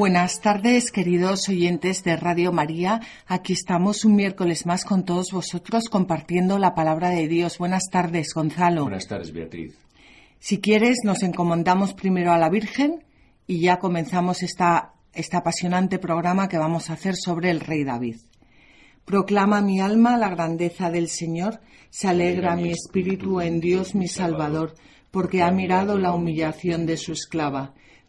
Buenas tardes, queridos oyentes de Radio María. Aquí estamos un miércoles más con todos vosotros compartiendo la palabra de Dios. Buenas tardes, Gonzalo. Buenas tardes, Beatriz. Si quieres, nos encomendamos primero a la Virgen y ya comenzamos esta, este apasionante programa que vamos a hacer sobre el rey David. Proclama mi alma la grandeza del Señor, se alegra mi espíritu en Dios mi Salvador, porque ha mirado la humillación de su esclava.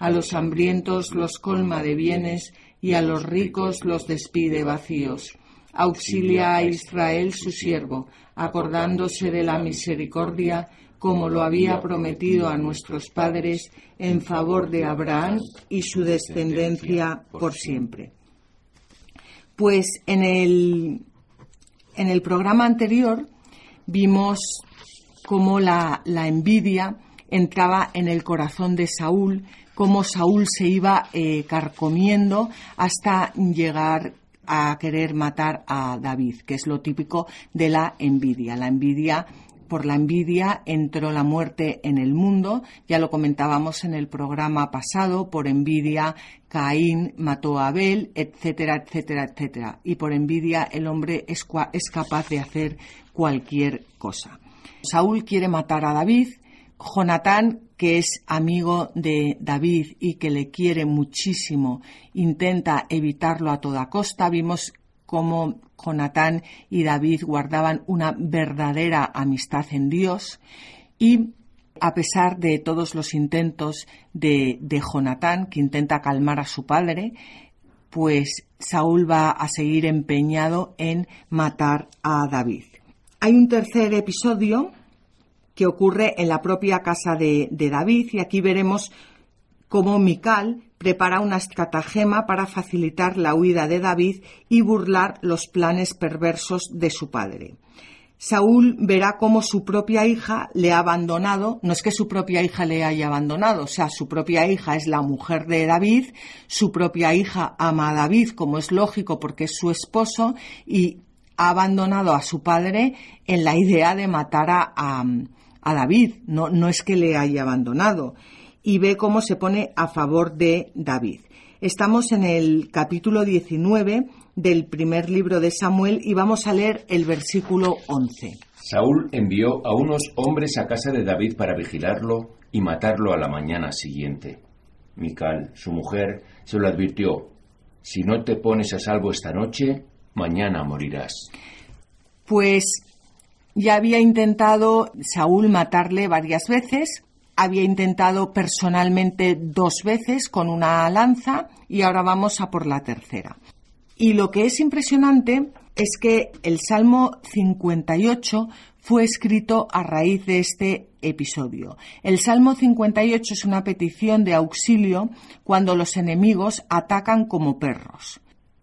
A los hambrientos los colma de bienes y a los ricos los despide vacíos. Auxilia a Israel su siervo, acordándose de la misericordia como lo había prometido a nuestros padres en favor de Abraham y su descendencia por siempre. Pues en el, en el programa anterior vimos cómo la, la envidia entraba en el corazón de Saúl cómo Saúl se iba eh, carcomiendo hasta llegar a querer matar a David, que es lo típico de la envidia. La envidia por la envidia entró la muerte en el mundo, ya lo comentábamos en el programa pasado, por envidia Caín mató a Abel, etcétera, etcétera, etcétera. Y por envidia el hombre es, es capaz de hacer cualquier cosa. Saúl quiere matar a David, Jonatán que es amigo de David y que le quiere muchísimo, intenta evitarlo a toda costa. Vimos cómo Jonatán y David guardaban una verdadera amistad en Dios y a pesar de todos los intentos de, de Jonatán, que intenta calmar a su padre, pues Saúl va a seguir empeñado en matar a David. Hay un tercer episodio que ocurre en la propia casa de, David y aquí veremos cómo Mical prepara una estratagema para facilitar la huida de David y burlar los planes perversos de su padre. Saúl verá cómo su propia hija le ha abandonado, no es que su propia hija le haya abandonado, o sea, su propia hija es la mujer de David, su propia hija ama a David, como es lógico porque es su esposo, y ha abandonado a su padre en la idea de matar a, a David, no, no es que le haya abandonado, y ve cómo se pone a favor de David. Estamos en el capítulo 19 del primer libro de Samuel y vamos a leer el versículo 11. Saúl envió a unos hombres a casa de David para vigilarlo y matarlo a la mañana siguiente. Mical, su mujer, se lo advirtió, si no te pones a salvo esta noche, mañana morirás. Pues ya había intentado Saúl matarle varias veces, había intentado personalmente dos veces con una lanza y ahora vamos a por la tercera. Y lo que es impresionante es que el Salmo 58 fue escrito a raíz de este episodio. El Salmo 58 es una petición de auxilio cuando los enemigos atacan como perros.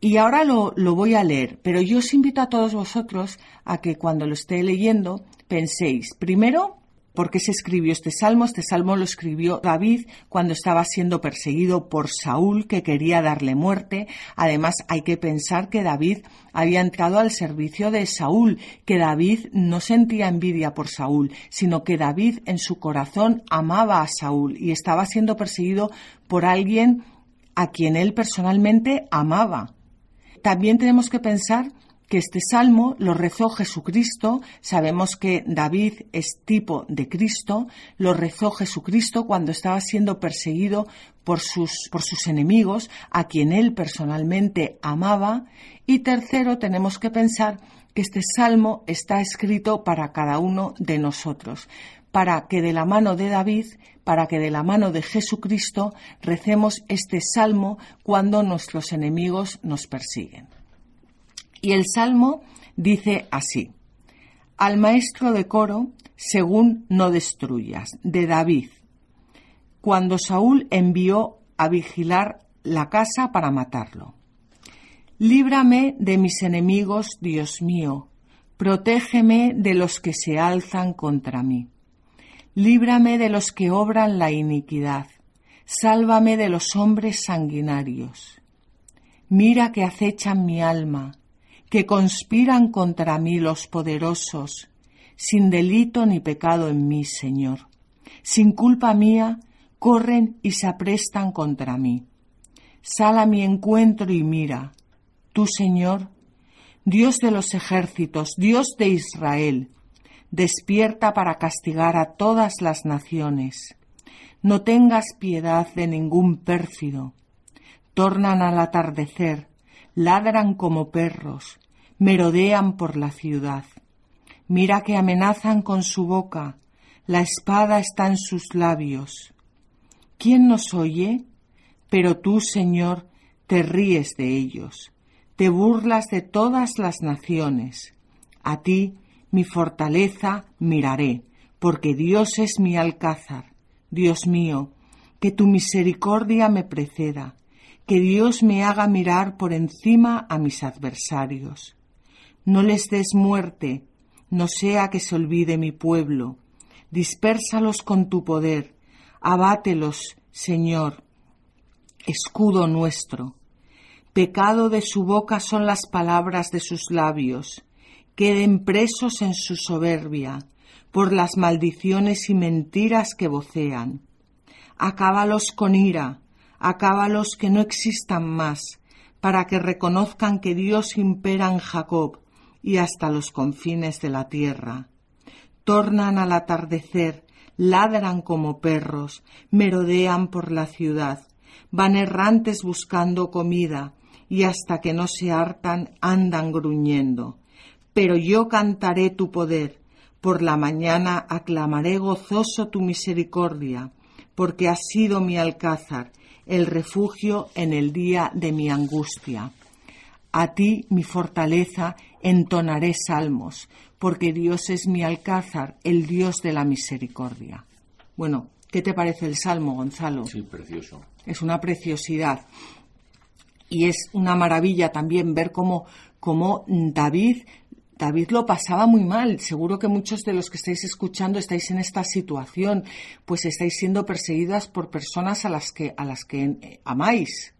Y ahora lo, voy a leer, pero yo os invito a todos vosotros a que cuando lo esté leyendo penséis, primero, ¿por qué se escribió este salmo? Este salmo lo escribió David cuando estaba siendo perseguido por Saúl, que quería darle muerte. Además, hay que pensar que David había entrado al servicio de Saúl, que David no sentía envidia por Saúl, sino que David en su corazón amaba a Saúl y estaba siendo perseguido por alguien a quien él personalmente amaba. También tenemos que pensar que este salmo lo rezó Jesucristo, sabemos que David es tipo de Cristo, lo rezó Jesucristo cuando estaba siendo perseguido por sus, por sus enemigos, a quien él personalmente amaba. Y tercero, tenemos que pensar que este salmo está escrito para cada uno de nosotros, para que de la mano de David, para que de la mano de Jesucristo recemos este salmo cuando nuestros enemigos nos persiguen. Y el salmo dice así, al maestro de coro, según no destruyas, de David, cuando Saúl envió a vigilar la casa para matarlo. Líbrame de mis enemigos, Dios mío, protégeme de los que se alzan contra mí. Líbrame de los que obran la iniquidad, sálvame de los hombres sanguinarios. Mira que acechan mi alma, que conspiran contra mí los poderosos, sin delito ni pecado en mí, Señor. Sin culpa mía, corren y se aprestan contra mí. Sal a mi encuentro y mira, tú, Señor, Dios de los ejércitos, Dios de Israel, despierta para castigar a todas las naciones. No tengas piedad de ningún pérfido. Tornan al atardecer, ladran como perros, merodean por la ciudad. Mira que amenazan con su boca, la espada está en sus labios. ¿Quién nos oye? Pero tú, Señor, te ríes de ellos, te burlas de todas las naciones. A ti mi fortaleza miraré, porque Dios es mi alcázar. Dios mío, que tu misericordia me preceda, que Dios me haga mirar por encima a mis adversarios. No les des muerte, no sea que se olvide mi pueblo. Dispérsalos con tu poder, abátelos, Señor, escudo nuestro. Pecado de su boca son las palabras de sus labios queden presos en su soberbia por las maldiciones y mentiras que vocean. Acábalos con ira, acábalos que no existan más, para que reconozcan que Dios impera en Jacob y hasta los confines de la tierra. Tornan al atardecer, ladran como perros, merodean por la ciudad, van errantes buscando comida, y hasta que no se hartan andan gruñendo pero yo cantaré tu poder. Por la mañana aclamaré gozoso tu misericordia, porque has sido mi alcázar, el refugio en el día de mi angustia. A ti, mi fortaleza, entonaré salmos, porque Dios es mi alcázar, el Dios de la misericordia. Bueno, ¿qué te parece el salmo, Gonzalo? Sí, precioso. Es una preciosidad. Y es una maravilla también ver cómo, cómo David David lo pasaba muy mal. Seguro que muchos de los que estáis escuchando estáis en esta situación, pues estáis siendo perseguidas por personas a las que, a las que eh, amáis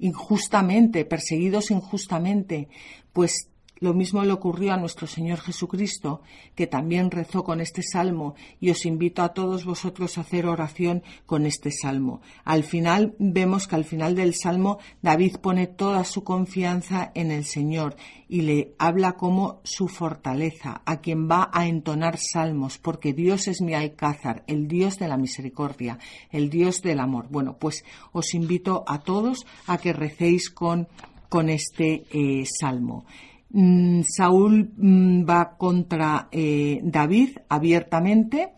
injustamente, perseguidos injustamente. Pues lo mismo le ocurrió a nuestro Señor Jesucristo, que también rezó con este salmo, y os invito a todos vosotros a hacer oración con este salmo. Al final vemos que al final del salmo David pone toda su confianza en el Señor y le habla como su fortaleza, a quien va a entonar salmos, porque Dios es mi alcázar, el Dios de la misericordia, el Dios del amor. Bueno, pues os invito a todos a que recéis con, con este eh, salmo. Mm, Saúl mm, va contra eh, David abiertamente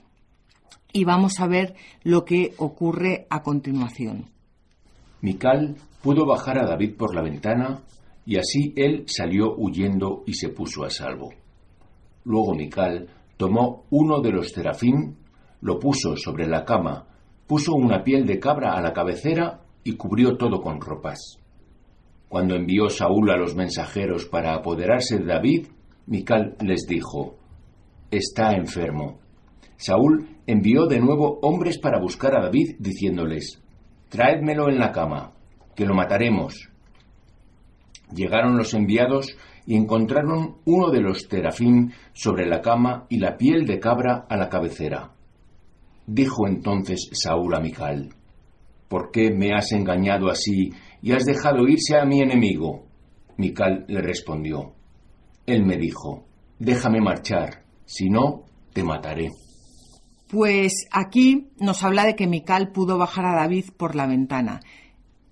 y vamos a ver lo que ocurre a continuación. Mical pudo bajar a David por la ventana y así él salió huyendo y se puso a salvo. Luego Mical tomó uno de los serafín, lo puso sobre la cama, puso una piel de cabra a la cabecera y cubrió todo con ropas. Cuando envió Saúl a los mensajeros para apoderarse de David, Mical les dijo, Está enfermo. Saúl envió de nuevo hombres para buscar a David, diciéndoles, Traédmelo en la cama, que lo mataremos. Llegaron los enviados y encontraron uno de los terafín sobre la cama y la piel de cabra a la cabecera. Dijo entonces Saúl a Mical, ¿Por qué me has engañado así y has dejado irse a mi enemigo? Mical le respondió. Él me dijo, déjame marchar, si no, te mataré. Pues aquí nos habla de que Mical pudo bajar a David por la ventana.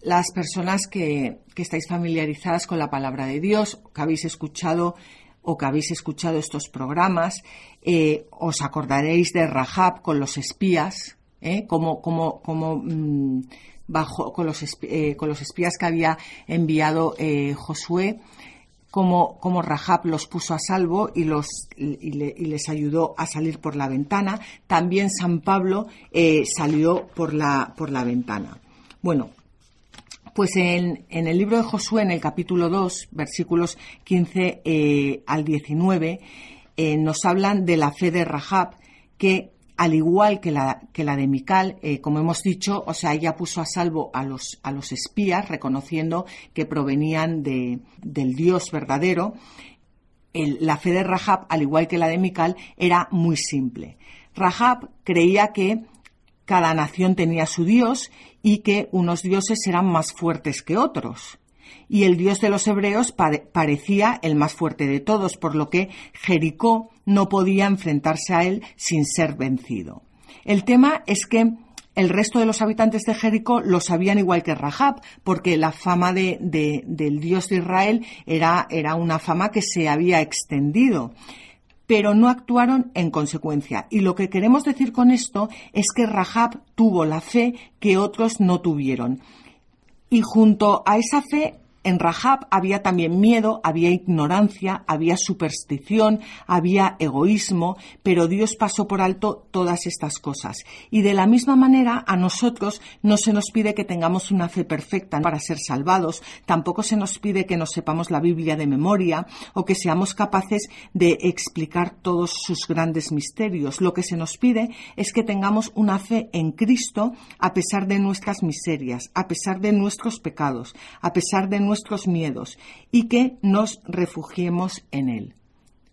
Las personas que, que estáis familiarizadas con la palabra de Dios, que habéis escuchado o que habéis escuchado estos programas, eh, os acordaréis de Rahab con los espías, ¿eh? como, como, como mm, bajo, con, los, eh, con los espías que había enviado Josué como, Rahab los puso a salvo y, les ayudó a salir por la ventana. También San Pablo eh, salió por la, por la ventana. Bueno, pues en, el libro de Josué, en el capítulo 2, versículos 15 eh, al 19, eh, nos hablan de la fe de Rahab, que al igual que la, de Mical, eh, como hemos dicho, o sea, ella puso a salvo a los, a los espías, reconociendo que provenían de, del Dios verdadero. la fe de Rahab, al igual que la de Mical, era muy simple. Rahab creía que cada nación tenía su Dios y que unos dioses eran más fuertes que otros y el Dios de los hebreos parecía el más fuerte de todos, por lo que Jericó no podía enfrentarse a él sin ser vencido. El tema es que el resto de los habitantes de Jericó lo sabían igual que Rahab, porque la fama de, del Dios de Israel era, era una fama que se había extendido pero no actuaron en consecuencia. Y lo que queremos decir con esto es que Rahab tuvo la fe que otros no tuvieron. Y junto a esa fe en Rahab había también miedo, había ignorancia, había superstición, había egoísmo, pero Dios pasó por alto todas estas cosas. Y de la misma manera a nosotros no se nos pide que tengamos una fe perfecta para ser salvados, tampoco se nos pide que nos sepamos la Biblia de memoria o que seamos capaces de explicar todos sus grandes misterios. Lo que se nos pide es que tengamos una fe en Cristo a pesar de nuestras miserias, a pesar de nuestros pecados, a pesar de nuestros miedos y que nos refugiemos en Él.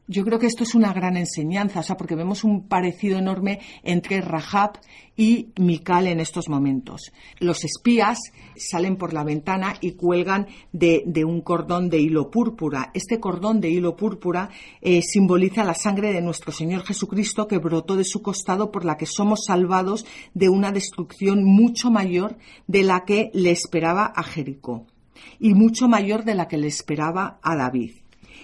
Yo creo que esto es una gran enseñanza, o sea, porque vemos un parecido enorme entre Rahab y Mikal en estos momentos. Los espías salen por la ventana y cuelgan de, un cordón de hilo púrpura. Este cordón de hilo púrpura eh, simboliza la sangre de nuestro Señor Jesucristo que brotó de su costado por la que somos salvados de una destrucción mucho mayor de la que le esperaba a Jericó y mucho mayor de la que le esperaba a David.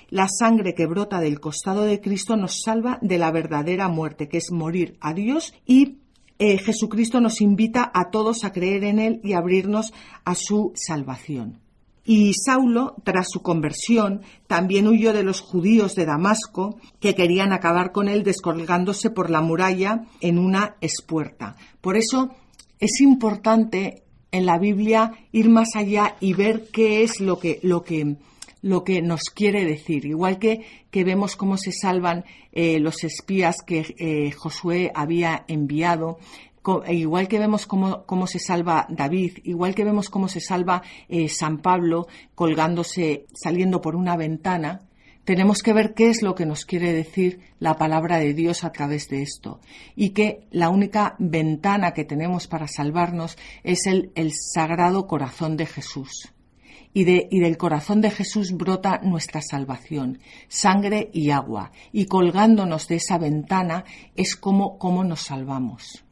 La sangre que brota del costado de Cristo nos salva de la verdadera muerte, que es morir a Dios y eh, Jesucristo nos invita a todos a creer en Él y abrirnos a su salvación. Y Saulo, tras su conversión, también huyó de los judíos de Damasco, que querían acabar con él descolgándose por la muralla en una espuerta. Por eso es importante en la Biblia ir más allá y ver qué es lo que, lo que, lo que nos quiere decir. Igual que, que vemos cómo se salvan eh, los espías que eh, Josué había enviado, e igual que vemos cómo, cómo, se salva David, igual que vemos cómo se salva eh, San Pablo colgándose, saliendo por una ventana, tenemos que ver qué es lo que nos quiere decir la palabra de Dios a través de esto y que la única ventana que tenemos para salvarnos es el, sagrado corazón de Jesús. Y, de, y, del corazón de Jesús brota nuestra salvación, sangre y agua, y colgándonos de esa ventana es como, como nos salvamos.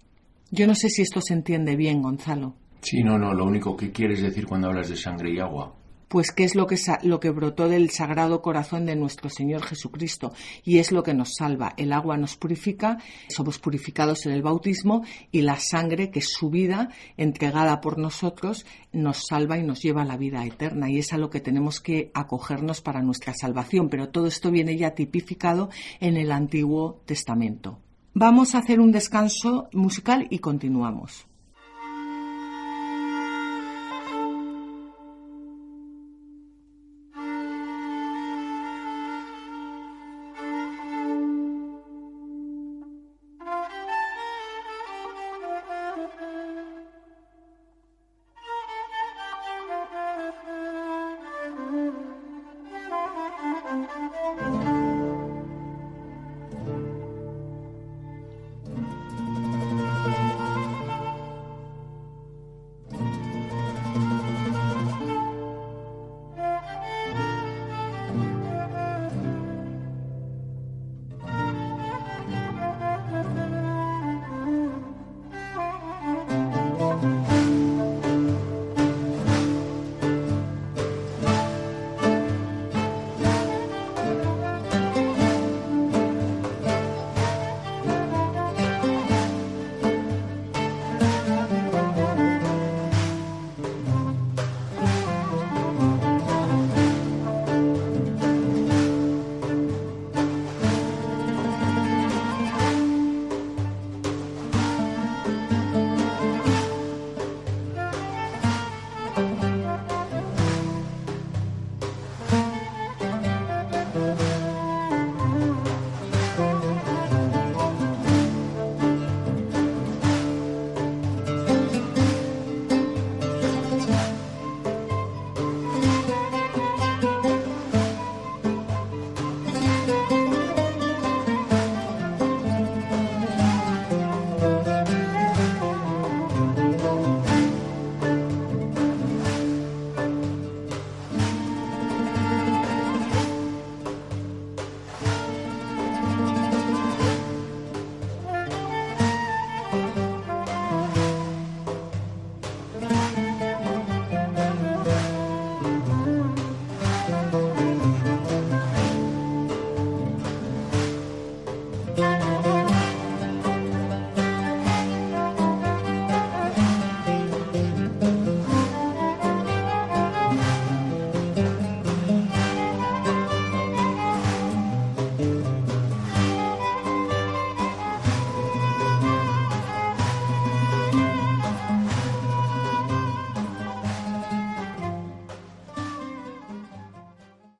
Yo no sé si esto se entiende bien, Gonzalo. Sí, no, no, lo único que quieres decir cuando hablas de sangre y agua pues qué es lo que, lo que brotó del sagrado corazón de nuestro Señor Jesucristo y es lo que nos salva. El agua nos purifica, somos purificados en el bautismo y la sangre, que es su vida entregada por nosotros, nos salva y nos lleva a la vida eterna y es a lo que tenemos que acogernos para nuestra salvación. Pero todo esto viene ya tipificado en el Antiguo Testamento. Vamos a hacer un descanso musical y continuamos.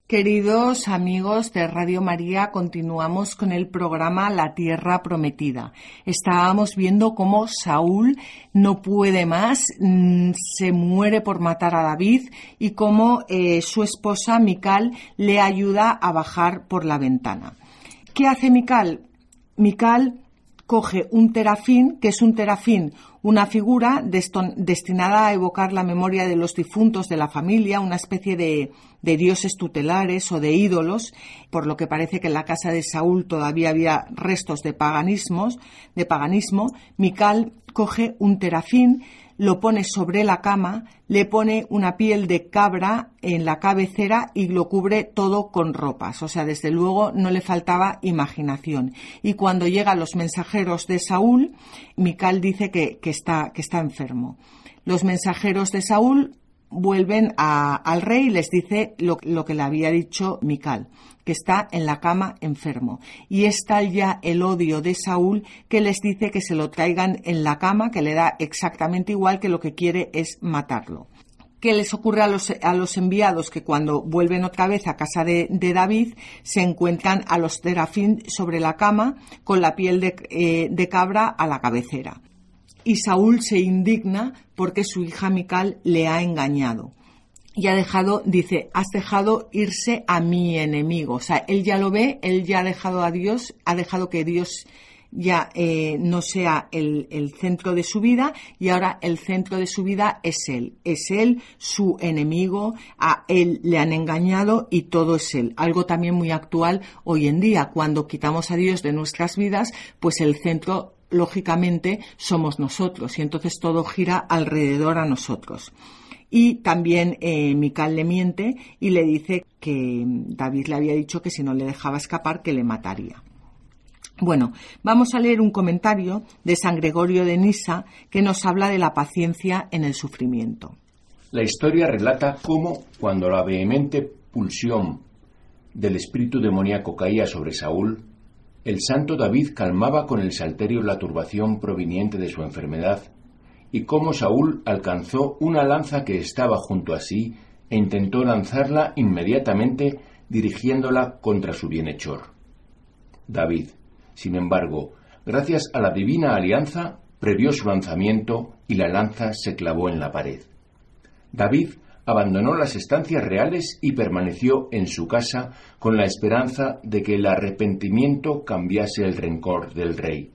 Queridos amigos de Radio María, continuamos con el programa La Tierra Prometida. Estábamos viendo cómo Saúl no puede más, mm, se muere por matar a David y cómo eh, su esposa Mical le ayuda a bajar por la ventana. ¿Qué hace Mical? Mical coge un terafín, que es un terafín, una figura destinada a evocar la memoria de los difuntos de la familia, una especie de, de, dioses tutelares o de ídolos, por lo que parece que en la casa de Saúl todavía había restos de paganismos, de paganismo. Mical coge un terafín, lo pone sobre la cama, le pone una piel de cabra en la cabecera y lo cubre todo con ropas. O sea, desde luego no le faltaba imaginación. Y cuando llegan los mensajeros de Saúl, Mical dice que, está, que está enfermo. Los mensajeros de Saúl vuelven al rey y les dice lo, que le había dicho Mical, que está en la cama enfermo. Y está ya el odio de Saúl que les dice que se lo traigan en la cama, que le da exactamente igual que lo que quiere es matarlo. ¿Qué les ocurre a los, a los enviados? Que cuando vuelven otra vez a casa de, David, se encuentran a los terafín sobre la cama con la piel de, eh, de cabra a la cabecera y Saúl se indigna porque su hija Mical le ha engañado. Y ha dejado, dice, has dejado irse a mi enemigo. O sea, él ya lo ve, él ya ha dejado a Dios, ha dejado que Dios ya eh, no sea el, el, centro de su vida y ahora el centro de su vida es él. Es él su enemigo, a él le han engañado y todo es él. Algo también muy actual hoy en día. Cuando quitamos a Dios de nuestras vidas, pues el centro lógicamente somos nosotros y entonces todo gira alrededor a nosotros. Y también eh, Mical le miente y le dice que David le había dicho que si no le dejaba escapar que le mataría. Bueno, vamos a leer un comentario de San Gregorio de Nisa que nos habla de la paciencia en el sufrimiento. La historia relata cómo, cuando la vehemente pulsión del espíritu demoníaco caía sobre Saúl, el santo David calmaba con el salterio la turbación proveniente de su enfermedad, y cómo Saúl alcanzó una lanza que estaba junto a sí e intentó lanzarla inmediatamente dirigiéndola contra su bienhechor. David, sin embargo, gracias a la divina alianza, previó su lanzamiento y la lanza se clavó en la pared. David abandonó las estancias reales y permaneció en su casa con la esperanza de que el arrepentimiento cambiase el rencor del rey.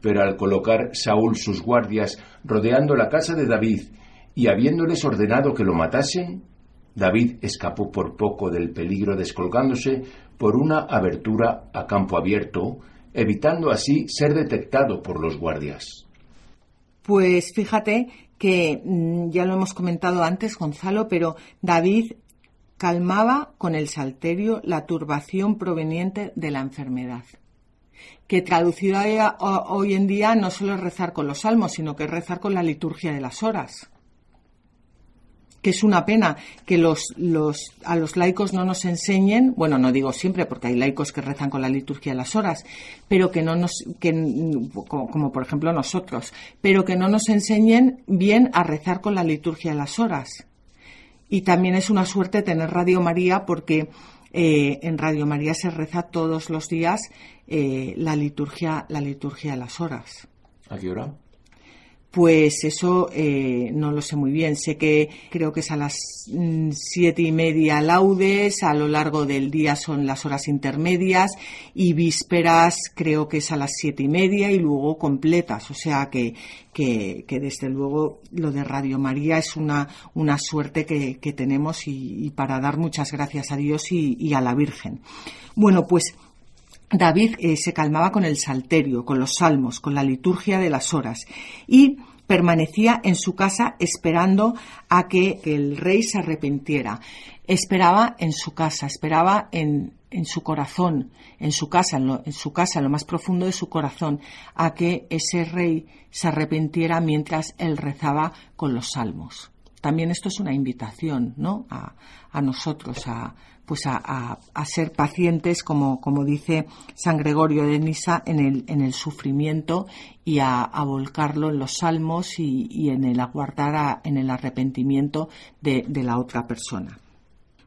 Pero al colocar Saúl sus guardias rodeando la casa de David y habiéndoles ordenado que lo matasen, David escapó por poco del peligro descolgándose por una abertura a campo abierto, evitando así ser detectado por los guardias. Pues fíjate que mm, ya lo hemos comentado antes, Gonzalo, pero David calmaba con el salterio la turbación proveniente de la enfermedad. Que traducido hoy en día no solo es rezar con los salmos, sino que es rezar con la liturgia de las horas que es una pena que los, los, a los laicos no nos enseñen, bueno, no digo siempre porque hay laicos que rezan con la liturgia de las horas, pero que no nos, que, como, por ejemplo nosotros, pero que no nos enseñen bien a rezar con la liturgia de las horas. Y también es una suerte tener Radio María porque eh, en Radio María se reza todos los días eh, la liturgia, la liturgia de las horas. ¿A qué hora? Pues eso eh, no lo sé muy bien. Sé que creo que es a las mm, siete y media laudes, a lo largo del día son las horas intermedias y vísperas creo que es a las siete y media y luego completas. O sea que, que, desde luego lo de Radio María es una, una suerte que, tenemos y, para dar muchas gracias a Dios y a la Virgen. Bueno, pues David eh, se calmaba con el salterio, con los salmos, con la liturgia de las horas y permanecía en su casa esperando a que el rey se arrepintiera. Esperaba en su casa, esperaba en, su corazón, en su casa, en, su casa, en lo más profundo de su corazón, a que ese rey se arrepintiera mientras él rezaba con los salmos. También esto es una invitación, ¿no? A, a nosotros, a, pues a, ser pacientes, como, como, dice San Gregorio de Nisa, en el, en el sufrimiento y a, volcarlo en los salmos y, en el aguardar en el arrepentimiento de, la otra persona.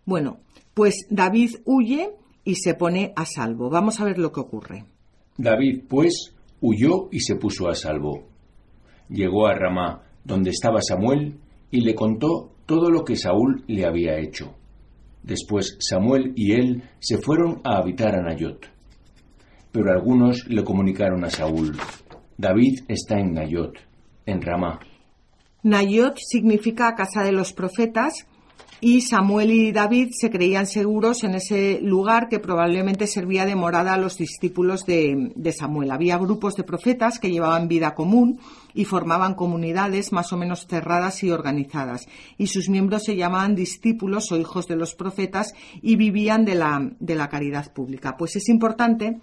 Bueno, Pues David huye y se pone a salvo. Vamos a ver lo que ocurre. David, pues, huyó y se puso a salvo. Llegó a Ramá, donde estaba Samuel, y le contó todo lo que Saúl le había hecho. Después Samuel y él se fueron a habitar a Nayot. Pero algunos le comunicaron a Saúl, David está en Nayot, en Ramá. Nayot significa casa de los profetas y Samuel y David se creían seguros en ese lugar que probablemente servía de morada a los discípulos de, Samuel. Había grupos de profetas que llevaban vida común y formaban comunidades más o menos cerradas y organizadas. Y sus miembros se llamaban discípulos o hijos de los profetas y vivían de la, de la caridad pública. Pues es importante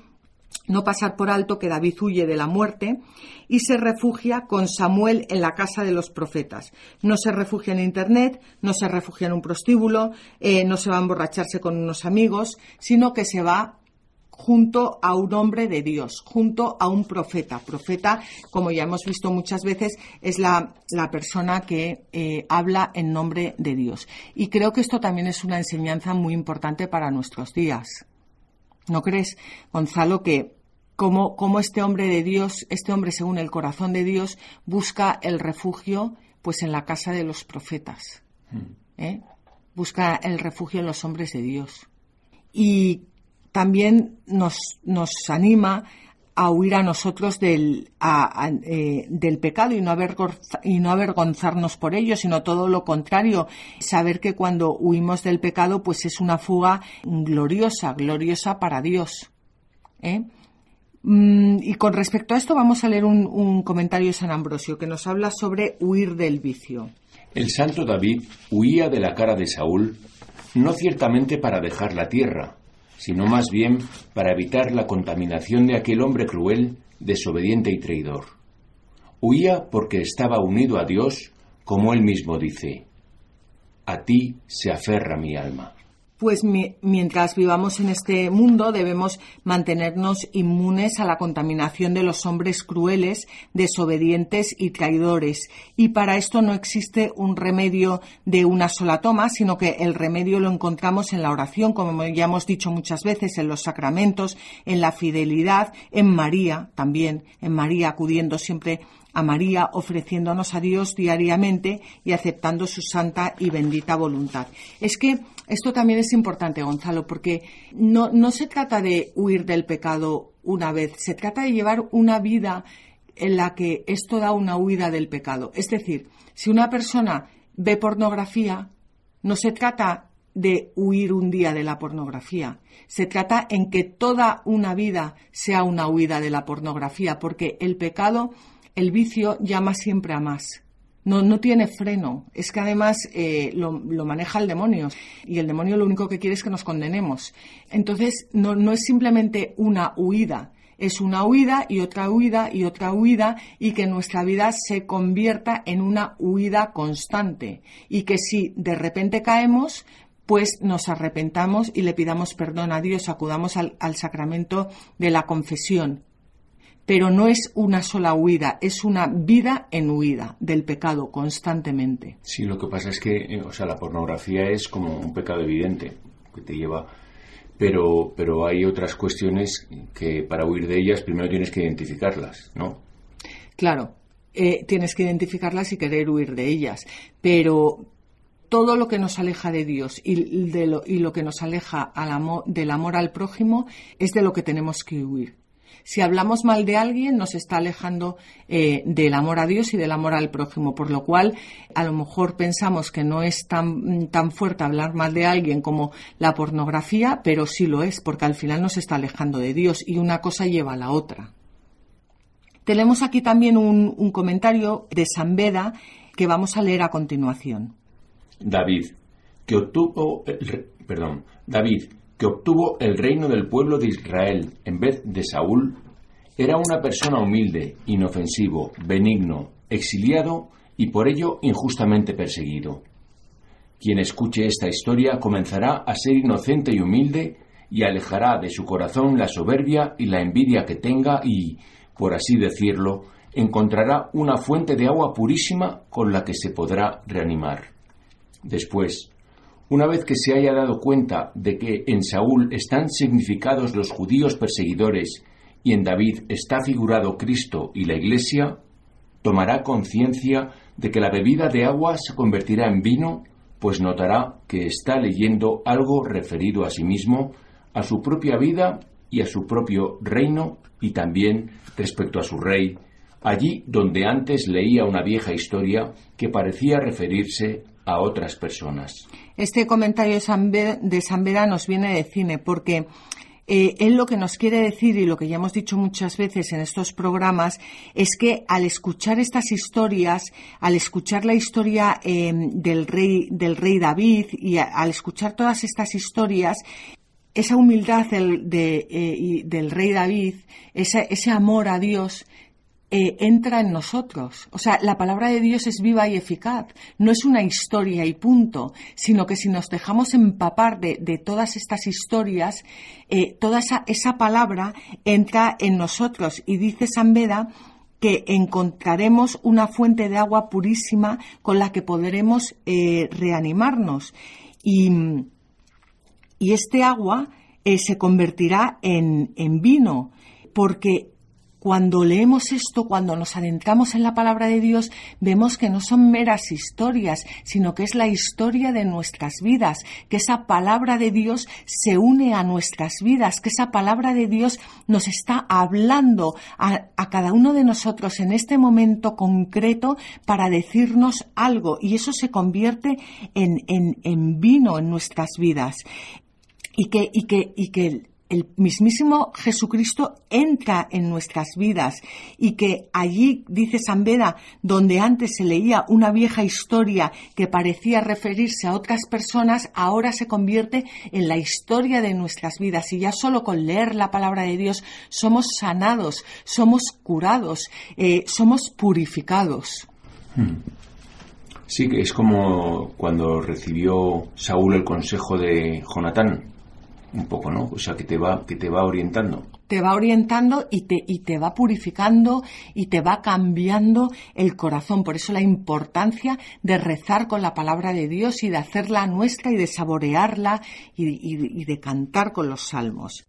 no pasar por alto que David huye de la muerte y se refugia con Samuel en la casa de los profetas. No se refugia en Internet, no se refugia en un prostíbulo, eh, no se va a emborracharse con unos amigos, sino que se va junto a un hombre de Dios, junto a un profeta. Profeta, como ya hemos visto muchas veces, es la, persona que eh, habla en nombre de Dios. Y creo que esto también es una enseñanza muy importante para nuestros días. ¿No crees, Gonzalo, que como, este hombre de Dios, este hombre según el corazón de Dios, busca el refugio pues en la casa de los profetas? Hmm. ¿eh? Busca el refugio en los hombres de Dios. Y también nos, nos anima a huir a nosotros del, eh, del pecado y no, y no avergonzarnos por ello, sino todo lo contrario, saber que cuando huimos del pecado, pues es una fuga gloriosa, gloriosa para Dios. ¿eh? Mm, y con respecto a esto vamos a leer un, un comentario de San Ambrosio que nos habla sobre huir del vicio. El santo David huía de la cara de Saúl, no ciertamente para dejar la tierra, sino más bien para evitar la contaminación de aquel hombre cruel, desobediente y traidor. Huía porque estaba unido a Dios, como él mismo dice, A ti se aferra mi alma pues mientras vivamos en este mundo debemos mantenernos inmunes a la contaminación de los hombres crueles, desobedientes y traidores. Y para esto no existe un remedio de una sola toma, sino que el remedio lo encontramos en la oración, como ya hemos dicho muchas veces, en los sacramentos, en la fidelidad, en María también, en María acudiendo siempre a María ofreciéndonos a Dios diariamente y aceptando su santa y bendita voluntad. Es que esto también es importante, Gonzalo, porque no, se trata de huir del pecado una vez, se trata de llevar una vida en la que esto da una huida del pecado. Es decir, si una persona ve pornografía, no se trata de huir un día de la pornografía. Se trata en que toda una vida sea una huida de la pornografía, porque el pecado el vicio llama siempre a más. No, no tiene freno. Es que además eh, lo, maneja el demonio. Y el demonio lo único que quiere es que nos condenemos. Entonces, no, no es simplemente una huida. Es una huida y otra huida y otra huida y que nuestra vida se convierta en una huida constante. Y que si de repente caemos, pues nos arrepentamos y le pidamos perdón a Dios, acudamos al sacramento de la confesión pero no es una sola huida, es una vida en huida del pecado constantemente. Sí, lo que pasa es que, eh, o sea, la pornografía es como un pecado evidente que te lleva, pero, pero hay otras cuestiones que para huir de ellas primero tienes que identificarlas, ¿no? Claro, eh, tienes que identificarlas y querer huir de ellas, pero todo lo que nos aleja de Dios y, de lo, y lo que nos aleja al amor, del amor al prójimo es de lo que tenemos que huir. Si hablamos mal de alguien, nos está alejando eh, del amor a Dios y del amor al prójimo, por lo cual a lo mejor pensamos que no es tan, tan fuerte hablar mal de alguien como la pornografía, pero sí lo es, porque al final nos está alejando de Dios y una cosa lleva a la otra. Tenemos aquí también un, un comentario de San Beda que vamos a leer a continuación. David, que obtuvo, perdón, David, que obtuvo el reino del pueblo de Israel en vez de Saúl, era una persona humilde, inofensivo, benigno, exiliado y por ello injustamente perseguido. Quien escuche esta historia comenzará a ser inocente y humilde y alejará de su corazón la soberbia y la envidia que tenga y, por así decirlo, encontrará una fuente de agua purísima con la que se podrá reanimar. Después, Una vez que se haya dado cuenta de que en Saúl están significados los judíos perseguidores y en David está figurado Cristo y la Iglesia, tomará conciencia de que la bebida de agua se convertirá en vino, pues notará que está leyendo algo referido a sí mismo, a su propia vida y a su propio reino y también respecto a su rey, allí donde antes leía una vieja historia que parecía referirse a otras personas. Este comentario de San, Beda nos viene de cine porque eh, él lo que nos quiere decir y lo que ya hemos dicho muchas veces en estos programas es que al escuchar estas historias, al escuchar la historia em, del rey del rey David y al escuchar todas estas historias, esa humildad del, eh, del rey David, ese amor a Dios, eh, entra en nosotros. O sea, la palabra de Dios es viva y eficaz. No es una historia y punto, sino que si nos dejamos empapar de, todas estas historias, eh, toda esa, esa, palabra entra en nosotros. Y dice San Beda que encontraremos una fuente de agua purísima con la que podremos eh, reanimarnos. Y, y, este agua se convertirá en, en vino, porque cuando leemos esto, cuando nos adentramos en la palabra de Dios, vemos que no son meras historias, sino que es la historia de nuestras vidas, que esa palabra de Dios se une a nuestras vidas, que esa palabra de Dios nos está hablando a, cada uno de nosotros en este momento concreto para decirnos algo y eso se convierte en, en, vino en nuestras vidas. Y que, y que, y que el mismísimo Jesucristo entra en nuestras vidas y que allí, dice San Beda, donde antes se leía una vieja historia que parecía referirse a otras personas, ahora se convierte en la historia de nuestras vidas y ya solo con leer la palabra de Dios somos sanados, somos curados, eh, somos purificados. Hmm. Sí, que es como cuando recibió Saúl el consejo de Jonatán un poco, ¿no? O sea, que te va, que te va orientando. Te va orientando y te, y te va purificando y te va cambiando el corazón. Por eso la importancia de rezar con la palabra de Dios y de hacerla nuestra y de saborearla y, y de cantar con los salmos.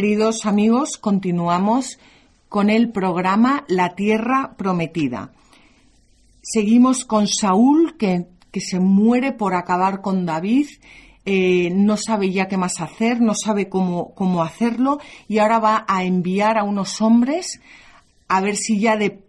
Queridos amigos, continuamos con el programa La Tierra Prometida. Seguimos con Saúl, que, se muere por acabar con David. Eh, no sabe ya qué más hacer, no sabe cómo, cómo hacerlo y ahora va a enviar a unos hombres a ver si ya de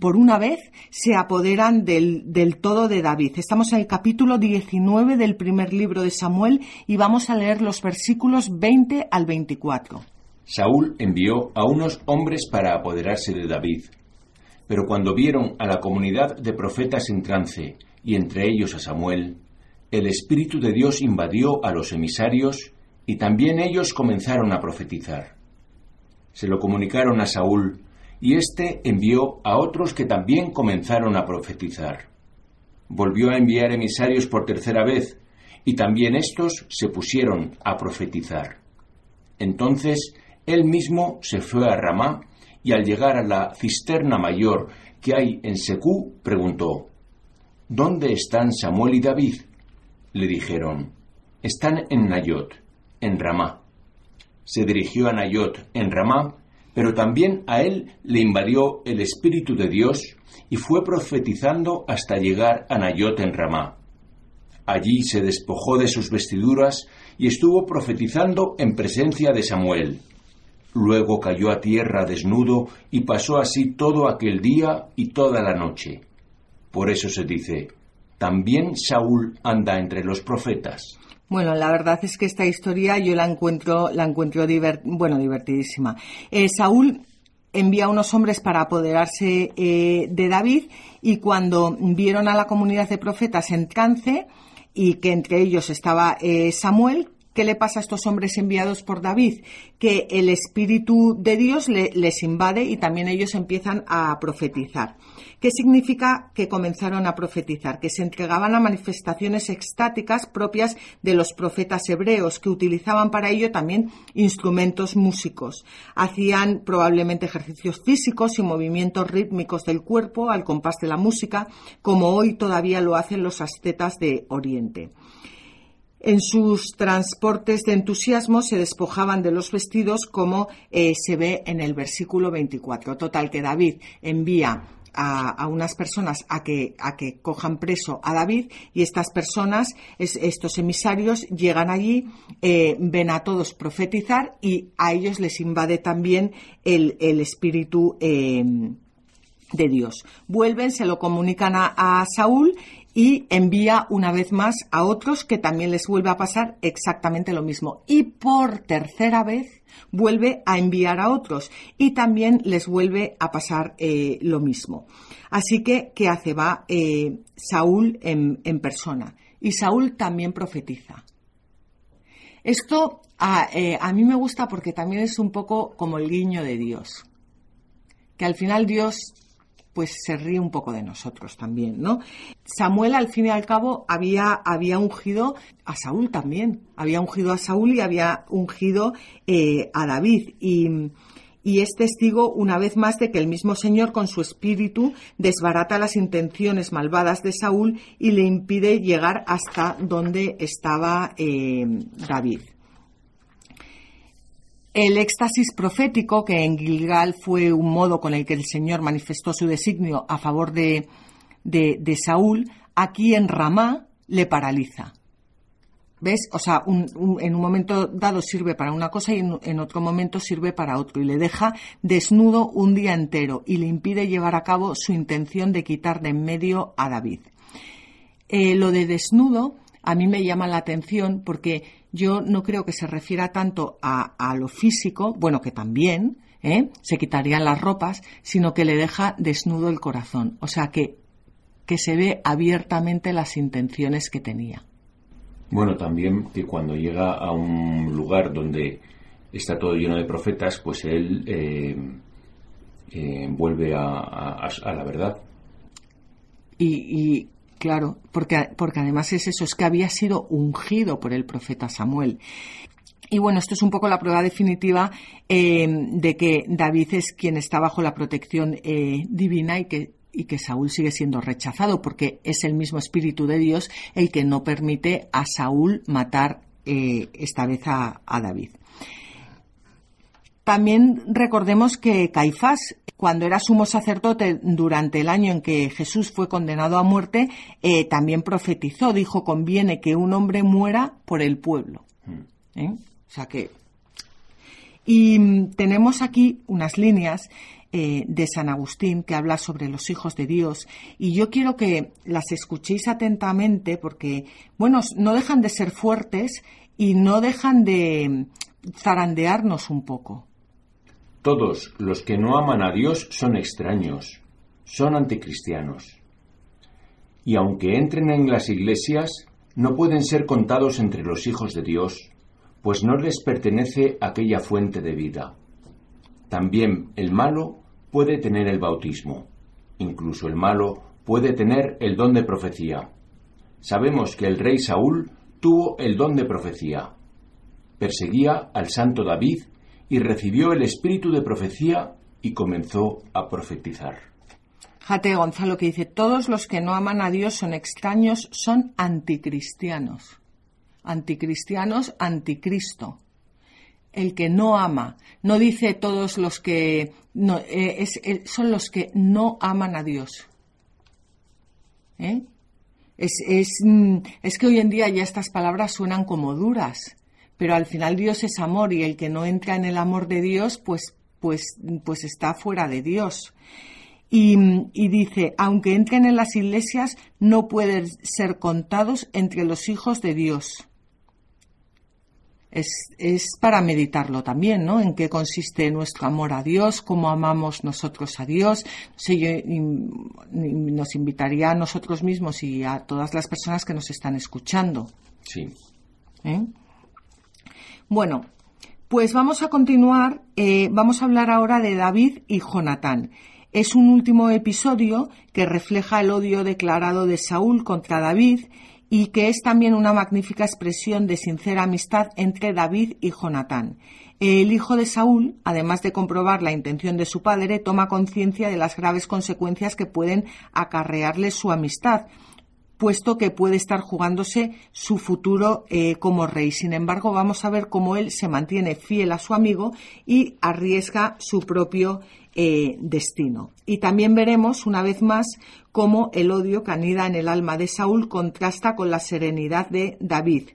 por una vez se apoderan del, del, todo de David. Estamos en el capítulo 19 del primer libro de Samuel y vamos a leer los versículos 20 al 24. Saúl envió a unos hombres para apoderarse de David. Pero cuando vieron a la comunidad de profetas en trance, y entre ellos a Samuel, el Espíritu de Dios invadió a los emisarios, y también ellos comenzaron a profetizar. Se lo comunicaron a Saúl, y éste envió a otros que también comenzaron a profetizar. Volvió a enviar emisarios por tercera vez, y también éstos se pusieron a profetizar. Entonces él mismo se fue a Ramá, y al llegar a la cisterna mayor que hay en Secú, preguntó, ¿Dónde están Samuel y David? Le dijeron, están en Nayot, en Ramá. Se dirigió a Nayot, en Ramá, pero también a él le invadió el Espíritu de Dios y fue profetizando hasta llegar a Nayot en Ramá. Allí se despojó de sus vestiduras y estuvo profetizando en presencia de Samuel. Luego cayó a tierra desnudo y pasó así todo aquel día y toda la noche. Por eso se dice, también Saúl anda entre los profetas. Bueno, la verdad es que esta historia yo la encuentro, la encuentro bueno, divertidísima. Eh, Saúl envía a unos hombres para apoderarse eh, de David y cuando vieron a la comunidad de profetas en trance y que entre ellos estaba eh, Samuel, ¿Qué le pasa a estos hombres enviados por David? Que el Espíritu de Dios les invade y también ellos empiezan a profetizar. ¿Qué significa que comenzaron a profetizar? Que se entregaban a manifestaciones extáticas propias de los profetas hebreos, que utilizaban para ello también instrumentos músicos. Hacían probablemente ejercicios físicos y movimientos rítmicos del cuerpo al compás de la música, como hoy todavía lo hacen los ascetas de Oriente. En sus transportes de entusiasmo se despojaban de los vestidos como eh, se ve en el versículo 24. Total, que David envía a, unas personas a que, a que cojan preso a David y estas personas, estos emisarios, llegan allí, eh, ven a todos profetizar y a ellos les invade también el, espíritu eh, de Dios. Vuelven, se lo comunican a Saúl y envía una vez más a otros que también les vuelve a pasar exactamente lo mismo. Y por tercera vez vuelve a enviar a otros y también les vuelve a pasar eh, lo mismo. Así que, ¿qué hace? Va eh, Saúl en, persona y Saúl también profetiza. Esto eh, a mí me gusta porque también es un poco como el guiño de Dios. Que al final Dios pues se ríe un poco de nosotros también, ¿no? Samuel, al fin y al cabo, había, había ungido a Saúl también. Había ungido a Saúl y había ungido eh, a David. Y, y es testigo una vez más de que el mismo Señor con su espíritu desbarata las intenciones malvadas de Saúl y le impide llegar hasta donde estaba eh, David. El éxtasis profético, que en Gilgal fue un modo con el que el Señor manifestó su designio a favor de, de, Saúl, aquí en Ramá le paraliza. ¿Ves? O sea, en un momento dado sirve para una cosa y en, otro momento sirve para otro. Y le deja desnudo un día entero y le impide llevar a cabo su intención de quitar de en medio a David. Eh, lo de desnudo a mí me llama la atención porque yo no creo que se refiera tanto a, lo físico, bueno, que también, ¿eh? se quitarían las ropas, sino que le deja desnudo el corazón. O sea, que, que se ve abiertamente las intenciones que tenía. Bueno, también que cuando llega a un lugar donde está todo lleno de profetas, pues él eh, eh, vuelve a, la verdad. y, Claro, porque, porque además es eso, es que había sido ungido por el profeta Samuel. Y bueno, esto es un poco la prueba definitiva eh, de que David es quien está bajo la protección eh, divina y que, y que Saúl sigue siendo rechazado, porque es el mismo Espíritu de Dios el que no permite a Saúl matar eh, esta vez a, David. También recordemos que Caifás, cuando era sumo sacerdote durante el año en que Jesús fue condenado a muerte, eh, también profetizó, dijo, conviene que un hombre muera por el pueblo. Mm. ¿Eh? O sea que... Y mm, tenemos aquí unas líneas eh, de San Agustín que habla sobre los hijos de Dios y yo quiero que las escuchéis atentamente porque, bueno, no dejan de ser fuertes y no dejan de mm, zarandearnos un poco. Todos los que no aman a Dios son extraños, son anticristianos. Y aunque entren en las iglesias, no pueden ser contados entre los hijos de Dios, pues no les pertenece aquella fuente de vida. También el malo puede tener el bautismo, incluso el malo puede tener el don de profecía. Sabemos que el rey Saúl tuvo el don de profecía. Perseguía al santo David y recibió el espíritu de profecía y comenzó a profetizar. Jate Gonzalo que dice, todos los que no aman a Dios son extraños, son anticristianos. Anticristianos, anticristo. El que no ama, no dice todos los que, no, eh, eh, son los que no aman a Dios. ¿Eh? Es, es, mm, es que hoy en día ya estas palabras suenan como duras, pero al final Dios es amor y el que no entra en el amor de Dios, pues, pues, pues está fuera de Dios. Y, y, dice, aunque entren en las iglesias, no pueden ser contados entre los hijos de Dios. Es, es, para meditarlo también, ¿no? En qué consiste nuestro amor a Dios, cómo amamos nosotros a Dios. sé, yo, y, y nos invitaría a nosotros mismos y a todas las personas que nos están escuchando. Sí. ¿Eh? Bueno, pues vamos a continuar. Eh, vamos a hablar ahora de David y Jonatán. Es un último episodio que refleja el odio declarado de Saúl contra David y que es también una magnífica expresión de sincera amistad entre David y Jonatán. El hijo de Saúl, además de comprobar la intención de su padre, toma conciencia de las graves consecuencias que pueden acarrearle su amistad puesto que puede estar jugándose su futuro eh, como rey. Sin embargo, vamos a ver cómo él se mantiene fiel a su amigo y arriesga su propio eh, destino. Y también veremos, una vez más, cómo el odio que anida en el alma de Saúl contrasta con la serenidad de David.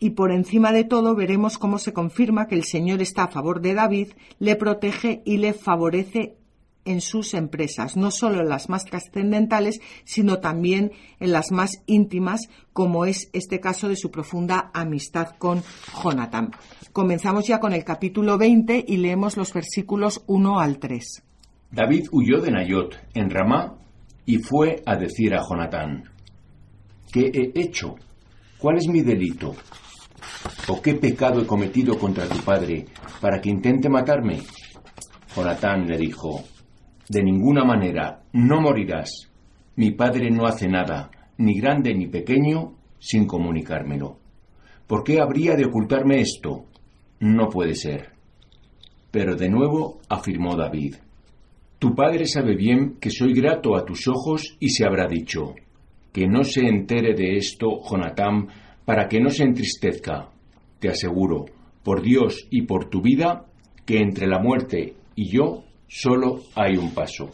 Y por encima de todo veremos cómo se confirma que el Señor está a favor de David, le protege y le favorece en sus empresas, no solo en las más trascendentales, sino también en las más íntimas, como es este caso de su profunda amistad con Jonathan. Comenzamos ya con el capítulo 20 y leemos los versículos 1 al 3. David huyó de Nayot, en Ramá, y fue a decir a Jonatán, ¿qué he hecho? ¿Cuál es mi delito? ¿O qué pecado he cometido contra tu padre para que intente matarme? Jonatán le dijo, de ninguna manera, no morirás. Mi padre no hace nada, ni grande ni pequeño, sin comunicármelo. ¿Por qué habría de ocultarme esto? No puede ser. Pero de nuevo afirmó David, Tu padre sabe bien que soy grato a tus ojos y se habrá dicho, que no se entere de esto Jonatán para que no se entristezca. Te aseguro, por Dios y por tu vida, que entre la muerte y yo Solo hay un paso.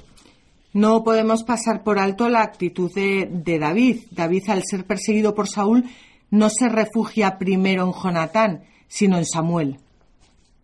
No podemos pasar por alto la actitud de, de, David. David, al ser perseguido por Saúl, no se refugia primero en Jonatán, sino en Samuel.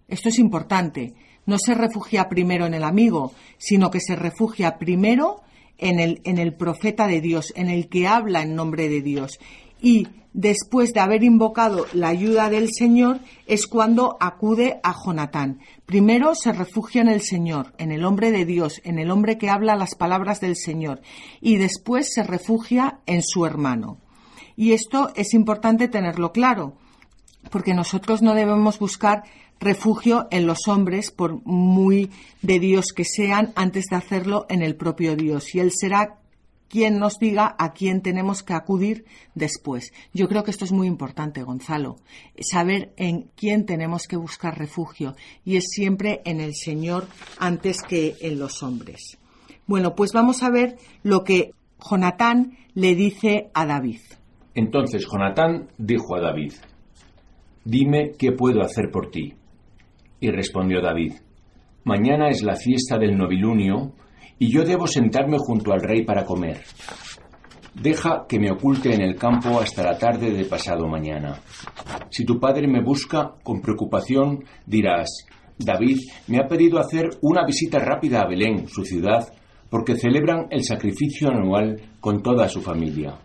Esto es importante. No se refugia primero en el amigo, sino que se refugia primero en el, en el profeta de Dios, en el que habla en nombre de Dios. Y después de haber invocado la ayuda del Señor, es cuando acude a Jonatán. Primero se refugia en el Señor, en el hombre de Dios, en el hombre que habla las palabras del Señor, y después se refugia en su hermano. Y esto es importante tenerlo claro, porque nosotros no debemos buscar refugio en los hombres, por muy de Dios que sean, antes de hacerlo en el propio Dios. Y Él será quien nos diga a quién tenemos que acudir después. Yo creo que esto es muy importante, Gonzalo, saber en quién tenemos que buscar refugio y es siempre en el Señor antes que en los hombres. Bueno, pues vamos a ver lo que Jonatán le dice a David. Entonces Jonatán dijo a David, dime qué puedo hacer por ti. Y respondió David, Mañana es la fiesta del novilunio, y yo debo sentarme junto al rey para comer. Deja que me oculte en el campo hasta la tarde de pasado mañana. Si tu padre me busca con preocupación, dirás, David me ha pedido hacer una visita rápida a Belén, su ciudad, porque celebran el sacrificio anual con toda su familia.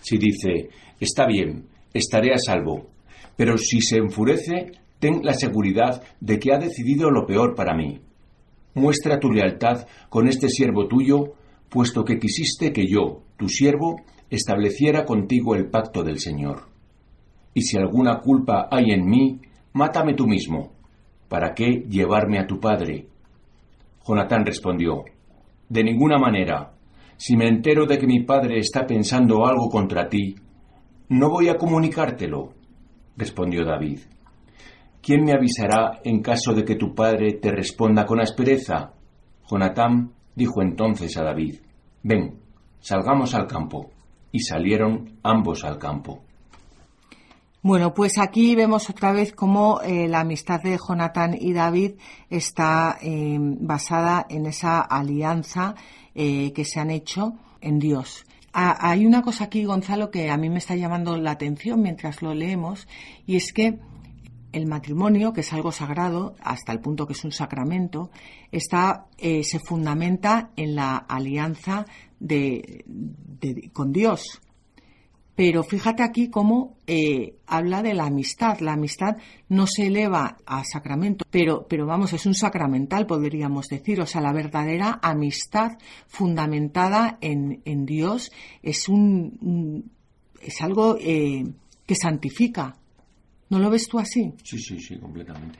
Si dice, está bien, estaré a salvo, pero si se enfurece, ten la seguridad de que ha decidido lo peor para mí. Muestra tu lealtad con este siervo tuyo, puesto que quisiste que yo, tu siervo, estableciera contigo el pacto del Señor. Y si alguna culpa hay en mí, mátame tú mismo. ¿Para qué llevarme a tu padre? Jonatán respondió, De ninguna manera. Si me entero de que mi padre está pensando algo contra ti, no voy a comunicártelo, respondió David. ¿Quién me avisará en caso de que tu padre te responda con aspereza? Jonatán dijo entonces a David, Ven, salgamos al campo. Y salieron ambos al campo. Bueno, pues aquí vemos otra vez cómo eh, la amistad de Jonathan y David está eh, basada en esa alianza eh, que se han hecho en Dios. hay una cosa aquí, Gonzalo, que a mí me está llamando la atención mientras lo leemos, y es que el matrimonio, que es algo sagrado, hasta el punto que es un sacramento, está, se fundamenta en la alianza de, con Dios. Pero fíjate aquí cómo eh, habla de la amistad. La amistad no se eleva a sacramento, pero, pero vamos, es un sacramental, podríamos decir. O sea, la verdadera amistad fundamentada en, en Dios es, un, es algo eh, que santifica. ¿No lo ves tú así? Sí, sí, sí, completamente.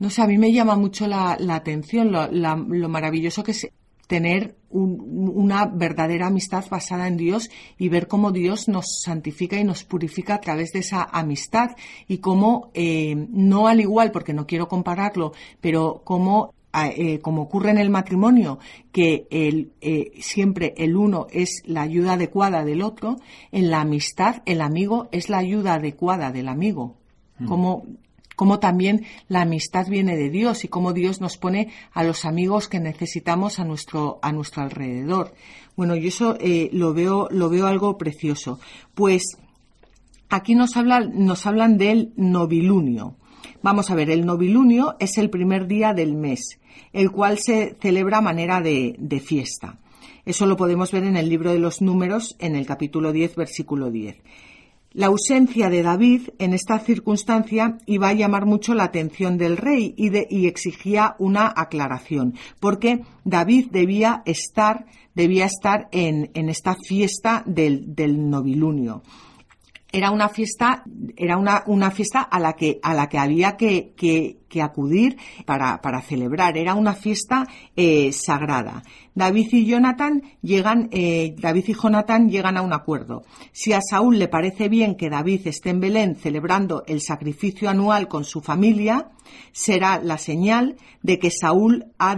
No sé, a mí me llama mucho la, la atención lo, lo maravilloso que es tener una verdadera amistad basada en Dios y ver cómo Dios nos santifica y nos purifica a través de esa amistad y cómo, eh, no al igual, porque no quiero compararlo, pero cómo eh, como ocurre en el matrimonio, que el, eh, siempre el uno es la ayuda adecuada del otro, en la amistad el amigo es la ayuda adecuada del amigo. Mm. Como cómo también la amistad viene de Dios y cómo Dios nos pone a los amigos que necesitamos a nuestro, a nuestro alrededor. Bueno, yo eso eh, lo, veo, lo veo algo precioso. Pues aquí nos, nos hablan del novilunio. Vamos a ver, el novilunio es el primer día del mes, el cual se celebra a manera de, de fiesta. Eso lo podemos ver en el libro de los números, en el capítulo 10, versículo 10. La ausencia de David en esta circunstancia iba a llamar mucho la atención del rey y, exigía una aclaración, porque David debía estar, debía estar en, esta fiesta del, del novilunio era una fiesta, era una, una, fiesta a la que, a la que había que, que, acudir para, para, celebrar. Era una fiesta eh, sagrada. David y Jonathan llegan, eh, David y Jonathan llegan a un acuerdo. Si a Saúl le parece bien que David esté en Belén celebrando el sacrificio anual con su familia, será la señal de que Saúl ha,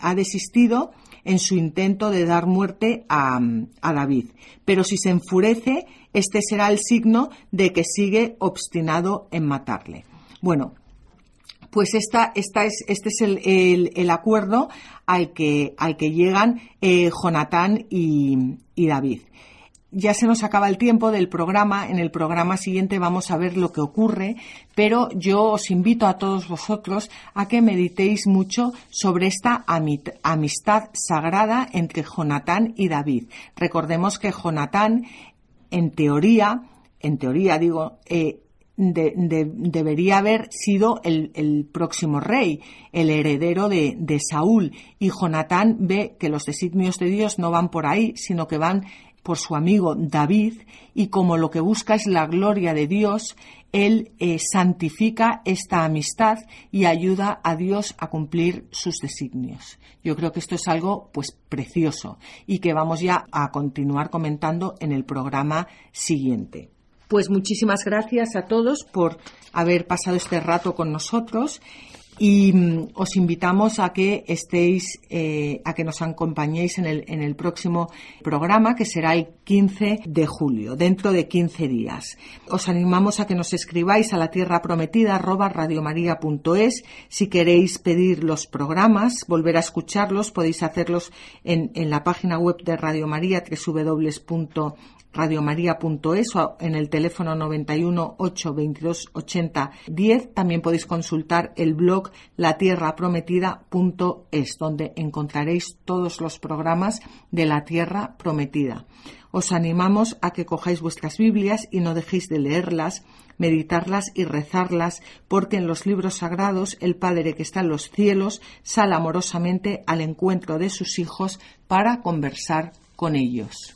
ha desistido en su intento de dar muerte a, a David. Pero si se enfurece, este será el signo de que sigue obstinado en matarle. Bueno, pues esta, esta es, este es el, el, acuerdo al que, al que llegan eh, Jonatán y, y David ya se nos acaba el tiempo del programa. En el programa siguiente vamos a ver lo que ocurre, pero yo os invito a todos vosotros a que meditéis mucho sobre esta amistad sagrada entre Jonatán y David. Recordemos que Jonatán, en teoría, en teoría digo, eh, debería haber sido el, próximo rey, el heredero de, de, Saúl. Y Jonatán ve que los designios de Dios no van por ahí, sino que van por su amigo David y como lo que busca es la gloria de Dios, él eh, santifica esta amistad y ayuda a Dios a cumplir sus designios. Yo creo que esto es algo pues precioso y que vamos ya a continuar comentando en el programa siguiente. Pues muchísimas gracias a todos por haber pasado este rato con nosotros y mm, os invitamos a que estéis, eh, a que nos acompañéis en el, en el próximo programa, que será el 15 de julio, dentro de 15 días. Os animamos a que nos escribáis a la tierra prometida arroba. Si queréis pedir los programas, volver a escucharlos, podéis hacerlos en, en la página web de Radio María, www radiomaria.es o en el teléfono 91 8 22 80 10. También podéis consultar el blog latierraprometida.es, donde encontraréis todos los programas de la Tierra Prometida. Os animamos a que cojáis vuestras Biblias y no dejéis de leerlas, meditarlas y rezarlas, porque en los libros sagrados el Padre que está en los cielos sale amorosamente al encuentro de sus hijos para conversar con ellos.